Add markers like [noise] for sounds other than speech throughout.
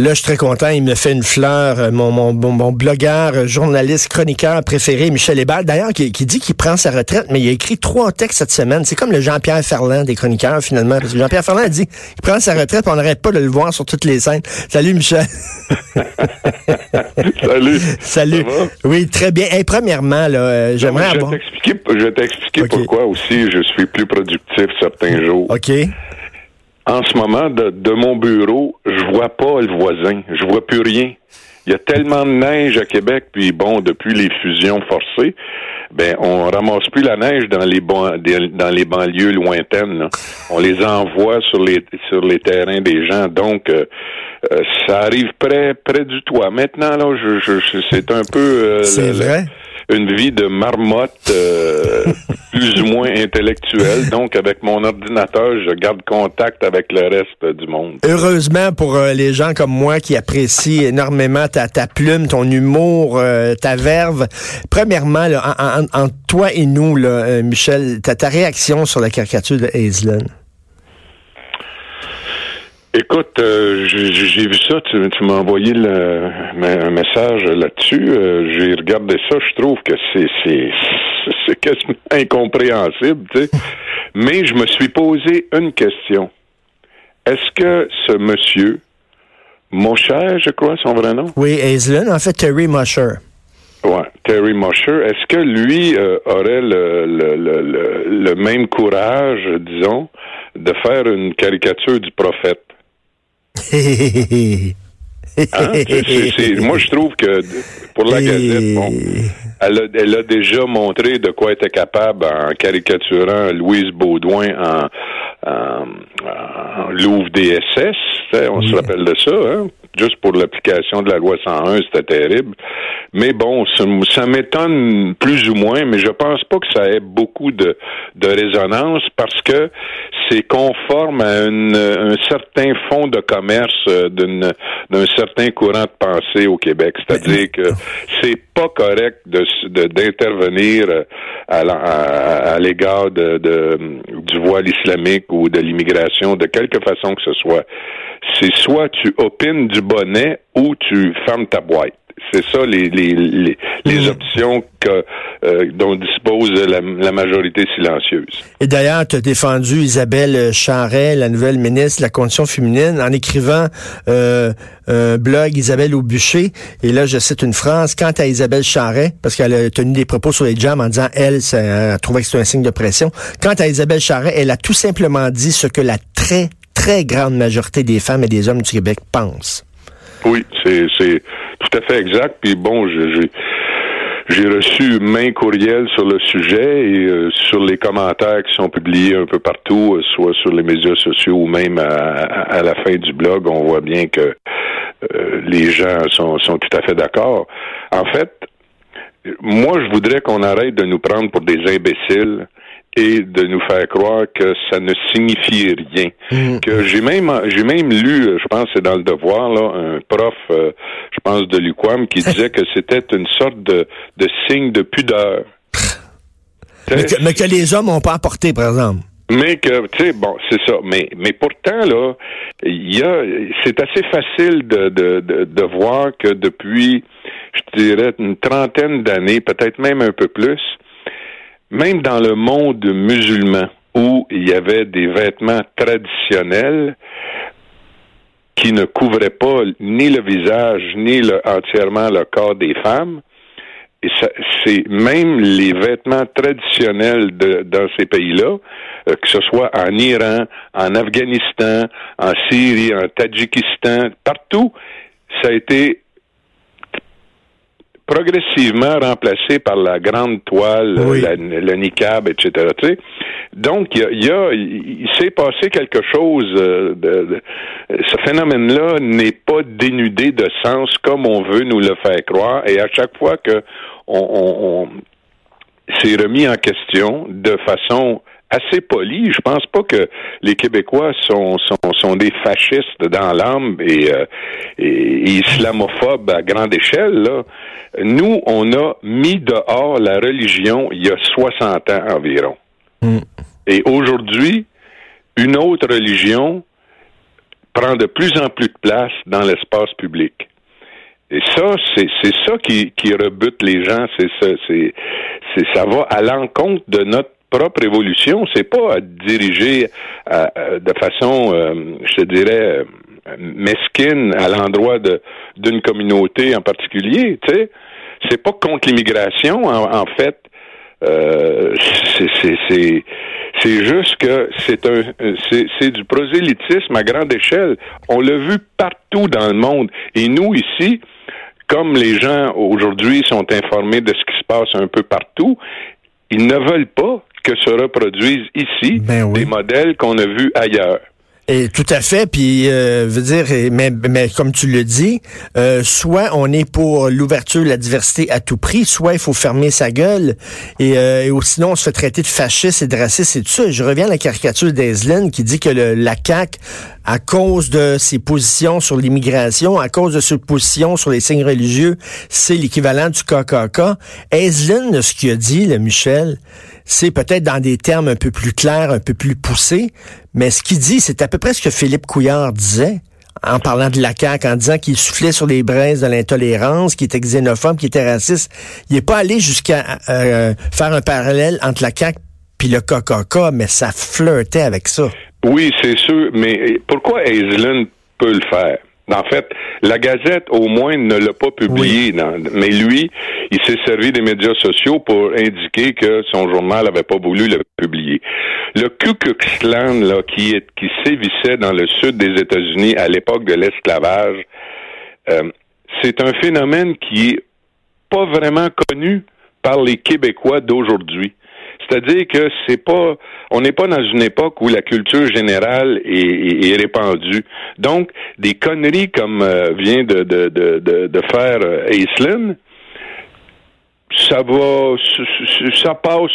Là, je suis très content. Il me fait une fleur, euh, mon, mon, mon, mon blogueur, euh, journaliste, chroniqueur préféré, Michel Hébert. D'ailleurs, qui, qui, dit qu'il prend sa retraite, mais il a écrit trois textes cette semaine. C'est comme le Jean-Pierre Ferland des chroniqueurs, finalement. Parce que Jean-Pierre Ferland a dit qu'il prend sa retraite, on n'arrête pas de le voir sur toutes les scènes. Salut, Michel. [laughs] Salut. Salut. Oui, très bien. Premièrement, là, euh, j'aimerais avoir... je vais t'expliquer pourquoi aussi je suis plus productif certains jours. OK. En ce moment, de, de mon bureau, je vois pas le voisin. Je vois plus rien. Il y a tellement de neige à Québec, puis bon, depuis les fusions forcées, ben on ramasse plus la neige dans les ban- dans les banlieues lointaines. là. On les envoie sur les sur les terrains des gens. Donc euh, euh, ça arrive près près du toit. Maintenant là, je, je- je- c'est un peu euh, C'est vrai? Une vie de marmotte euh, [laughs] plus ou moins intellectuelle. Donc, avec mon ordinateur, je garde contact avec le reste du monde. Heureusement pour euh, les gens comme moi qui apprécient énormément ta, ta plume, ton humour, euh, ta verve. Premièrement, là, en, toi et nous, là, Michel, ta, ta réaction sur la caricature de Hazelin. Écoute, euh, j'ai vu ça, tu, tu m'as envoyé le, un message là-dessus. Euh, j'ai regardé ça, je trouve que c'est quasiment incompréhensible, tu sais. [laughs] Mais je me suis posé une question. Est-ce que ce monsieur, Mosher, je crois, son vrai nom? Oui, Hazelin, en fait, Terry Musher. Ouais, Terry Mosher. Est-ce que lui euh, aurait le, le, le, le, le même courage, disons, de faire une caricature du prophète? Hein? Moi, je trouve que pour la Gazette, bon, elle a, elle a déjà montré de quoi elle était capable en caricaturant Louise Baudouin en, en, en Louvre DSS. On se rappelle de ça, hein? Juste pour l'application de la loi 101, c'était terrible. Mais bon, ça, m'étonne plus ou moins, mais je pense pas que ça ait beaucoup de, de résonance parce que c'est conforme à une- un certain fond de commerce euh, d'une- d'un certain courant de pensée au Québec. C'est-à-dire que c'est pas correct de d'intervenir euh, à, la- à- à l'égard de- du voile islamique ou de l'immigration de quelque façon que ce soit. C'est soit tu opines du bonnet ou tu fermes ta boîte. C'est ça les, les, les, les options que, euh, dont dispose la, la majorité silencieuse. Et d'ailleurs, tu as défendu Isabelle Charret, la nouvelle ministre de la Condition féminine, en écrivant euh, un blog Isabelle au bûcher. Et là, je cite une phrase. Quant à Isabelle Charret, parce qu'elle a tenu des propos sur les jams en disant, elle, ça, elle trouvait que c'était un signe de pression. Quant à Isabelle Charret, elle a tout simplement dit ce que la très, très grande majorité des femmes et des hommes du Québec pensent. Oui, c'est tout à fait exact. Puis bon, j'ai j'ai reçu main courriel sur le sujet et euh, sur les commentaires qui sont publiés un peu partout, euh, soit sur les médias sociaux ou même à, la fin du blog, on voit bien que euh, les gens sont tout à fait d'accord. En fait, moi, je voudrais qu'on arrête de nous prendre pour des imbéciles et de nous faire croire que ça ne signifie rien. Que j'ai même j'ai même lu, je pense c'est dans le devoir là, un prof, euh, je pense de l'UQAM, qui [laughs] disait que c'était une sorte de, de signe de pudeur. Mais que, mais que les hommes n'ont pas apporté, par exemple. Mais que, tu sais, bon, c'est ça. Mais, mais pourtant, là, il y a, c'est assez facile de, de, de, de voir que depuis, je dirais, une trentaine d'années, peut-être même un peu plus, même dans le monde musulman, où il y avait des vêtements traditionnels qui ne couvraient pas ni le visage, ni entièrement le corps des femmes, et c'est même les vêtements traditionnels dans ces pays-là, euh, que ce soit en Iran, en Afghanistan, en Syrie, en Tadjikistan, partout, ça a été progressivement remplacé par la grande toile, Oui. la- le niqab, etc. tu sais. Donc, il y a, il s'est passé quelque chose. euh, de, de- ce phénomène-là n'est pas dénudé de sens comme on veut nous le faire croire. Et à chaque fois que on, on- on- c'est remis en question de façon assez poli. Je pense pas que les Québécois sont sont, sont des fascistes dans l'âme et, euh, et, islamophobes à grande échelle. Là. Nous, on a mis dehors la religion il y a 60 ans environ. Mm. Et aujourd'hui, une autre religion prend de plus en plus de place dans l'espace public. Et ça, c'est ça qui, qui rebute les gens. C'est ça, c'est ça va à l'encontre de notre propre évolution. C'est pas à diriger de façon, euh, je te dirais, euh, mesquine à l'endroit d'une communauté en particulier. Tu sais, c'est pas contre l'immigration en, fait. Euh, c'est c'est juste que c'est un c'est du prosélytisme à grande échelle. On l'a vu partout dans le monde. Et nous ici, comme les gens aujourd'hui sont informés de ce qui se passe un peu partout, ils ne veulent pas que se reproduisent ici ben des modèles qu'on a vus ailleurs. Et tout à fait. Puis, euh, veut dire, mais, mais comme tu le dis, euh, soit on est pour l'ouverture, la diversité à tout prix, soit il faut fermer sa gueule. Et, euh, et sinon, on se fait traiter de fasciste et de raciste et tout ça. je reviens à la caricature d'Aislinn qui dit que le, la CAQ, à cause de ses positions sur l'immigration, à cause de ses positions sur les signes religieux, c'est l'équivalent du KKK. Aislinn, ce qu'il a dit, le Michel, c'est peut-être dans des termes un peu plus clairs, un peu plus poussés, mais ce qu'il dit, c'est à peu près ce que Philippe Couillard disait en parlant de la CAQ, en disant qu'il soufflait sur les braises de l'intolérance, qu'il était xénophobe, qu'il était raciste. Il n'est pas allé jusqu'à euh, faire un parallèle entre la CAQ puis le KKK, mais ça flirtait avec ça. Oui, c'est sûr, mais pourquoi Aislinn peut le faire? En fait, la Gazette, au moins, ne l'a pas publié. mais lui, il s'est servi des médias sociaux pour indiquer que son journal n'avait pas voulu le publier. Le Ku Klux Klan, là, qui, est, qui sévissait dans le sud des États-Unis à l'époque de l'esclavage, euh, c'est un phénomène qui est pas vraiment connu par les Québécois d'aujourd'hui. C'est-à-dire que c'est pas, on n'est pas dans une époque où la culture générale est, répandue. Donc, des conneries comme euh, vient de, de, de, de, faire euh, Aislinn, ça va, ça passe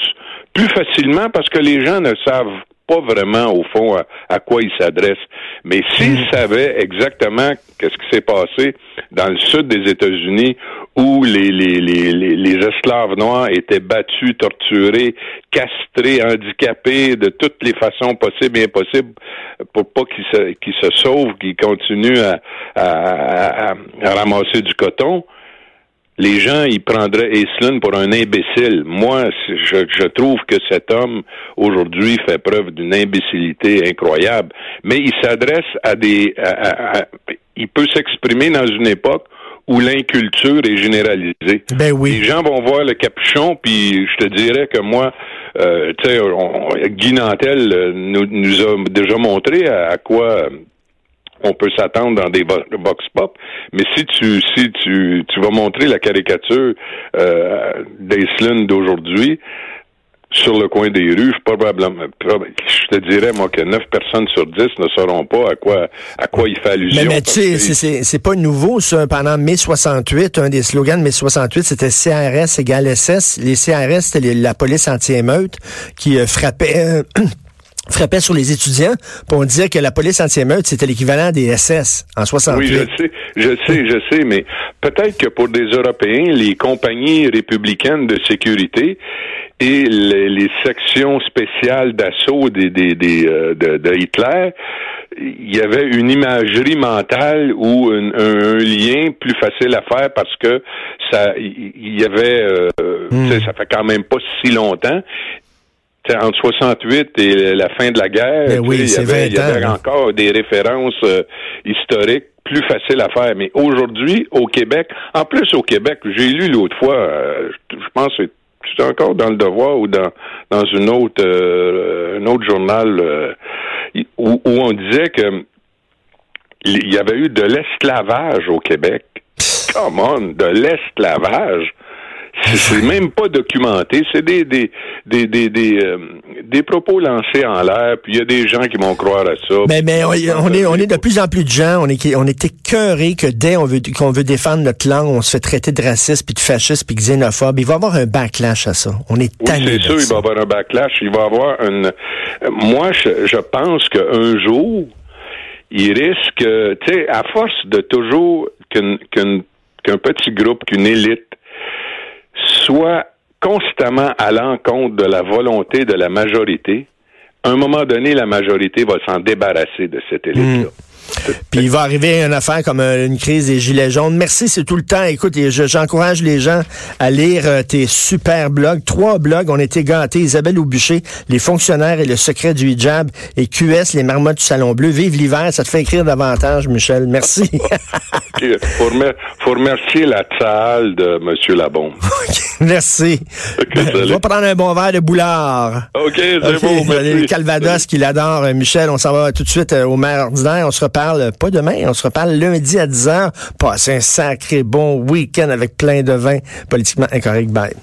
plus facilement parce que les gens ne savent pas vraiment au fond à, quoi ils s'adressent. Mais s'ils mm. savaient exactement qu'est-ce qui s'est passé dans le sud des États-Unis où les, les, les, les, esclaves noirs étaient battus, torturés, castrés, handicapés de toutes les façons possibles et impossibles pour pas qu'ils se, qu'ils se sauvent, qu'ils continuent à, à, à ramasser du coton, les gens, ils prendraient Aislinn pour un imbécile. Moi, je, je trouve que cet homme, aujourd'hui, fait preuve d'une imbécilité incroyable. Mais il s'adresse à des... il peut s'exprimer dans une époque où l'inculture est généralisée. Ben oui. Les gens vont voir le capuchon, puis je te dirais que moi, euh, tu sais, Guy Nantel euh, nous, nous a déjà montré à quoi on peut s'attendre dans des box pop, mais si tu si tu tu vas montrer la caricature euh, d'Aislinn d'aujourd'hui sur le coin des rues, probablement, je te dirais, moi, que 9 personnes sur 10 ne sauront pas à quoi, à quoi il fait allusion. Mais, mais tu sais, c'est pas nouveau, ça. Pendant mai 68, un des slogans de mai 68, c'était CRS égale SS. Les CRS, c'était la police anti-émeute qui euh, frappait... Euh, [clears throat] frappait sur les étudiants pour dire que la police anti-émeute, c'était l'équivalent des SS en 68. Oui, je sais, je sais, je sais, mais peut-être que pour des Européens, les compagnies républicaines de sécurité et les, sections spéciales d'assaut des, des, des euh, de, Hitler, il y avait une imagerie mentale ou un, lien plus facile à faire parce que ça, il y avait, euh, hmm. ça fait quand même pas si longtemps entre 68 et la fin de la guerre, ben il y avait, encore des références euh, historiques plus faciles à faire. Mais aujourd'hui, au Québec, en plus au Québec, j'ai lu l'autre fois, euh, je pense que c'est encore dans le Devoir ou dans dans une autre euh, un autre journal où, où, on disait que il y avait eu de l'esclavage au Québec. Come on, de l'esclavage C'est même pas documenté. C'est des des des des des, euh, des propos lancés en l'air. Puis il y a des gens qui vont croire à ça. Mais mais on, est on est de plus en plus de gens. On est on est écœurés que dès on veut qu'on veut défendre notre langue, on se fait traiter de raciste puis de fasciste puis xénophobe. Il va y avoir un backlash à ça. On est oui, c'est sûr. Il va y avoir un backlash. Il va y avoir une. Moi, je, je pense qu'un jour il risque, tu sais, à force de toujours qu'un petit groupe, qu'une élite soit constamment à l'encontre de la volonté de la majorité, à un moment donné, la majorité va s'en débarrasser de cette élite-là. Hmm. Puis il va arriver une affaire comme euh, une crise des gilets jaunes. Merci, c'est tout le temps. Écoute, j'encourage les gens à lire euh, tes super blogs. Trois blogs ont été gâtés. Isabelle Aubucher, Les fonctionnaires et le secret du hijab et QS, Les marmottes du salon bleu. Vive l'hiver, ça te fait écrire davantage, Michel. Merci. [laughs] [laughs] Il faut, remercier la salle de M. Labon. [laughs] merci. On va prendre un bon verre de boulard. OK, c'est bon, merci. Calvados, qu'il adore. Euh, Michel, on s'en va tout de suite au maire ordinaire. On se reparle pas demain, on se reparle lundi à 10h. Passez un sacré bon week-end avec plein de vin politiquement incorrect. Bye.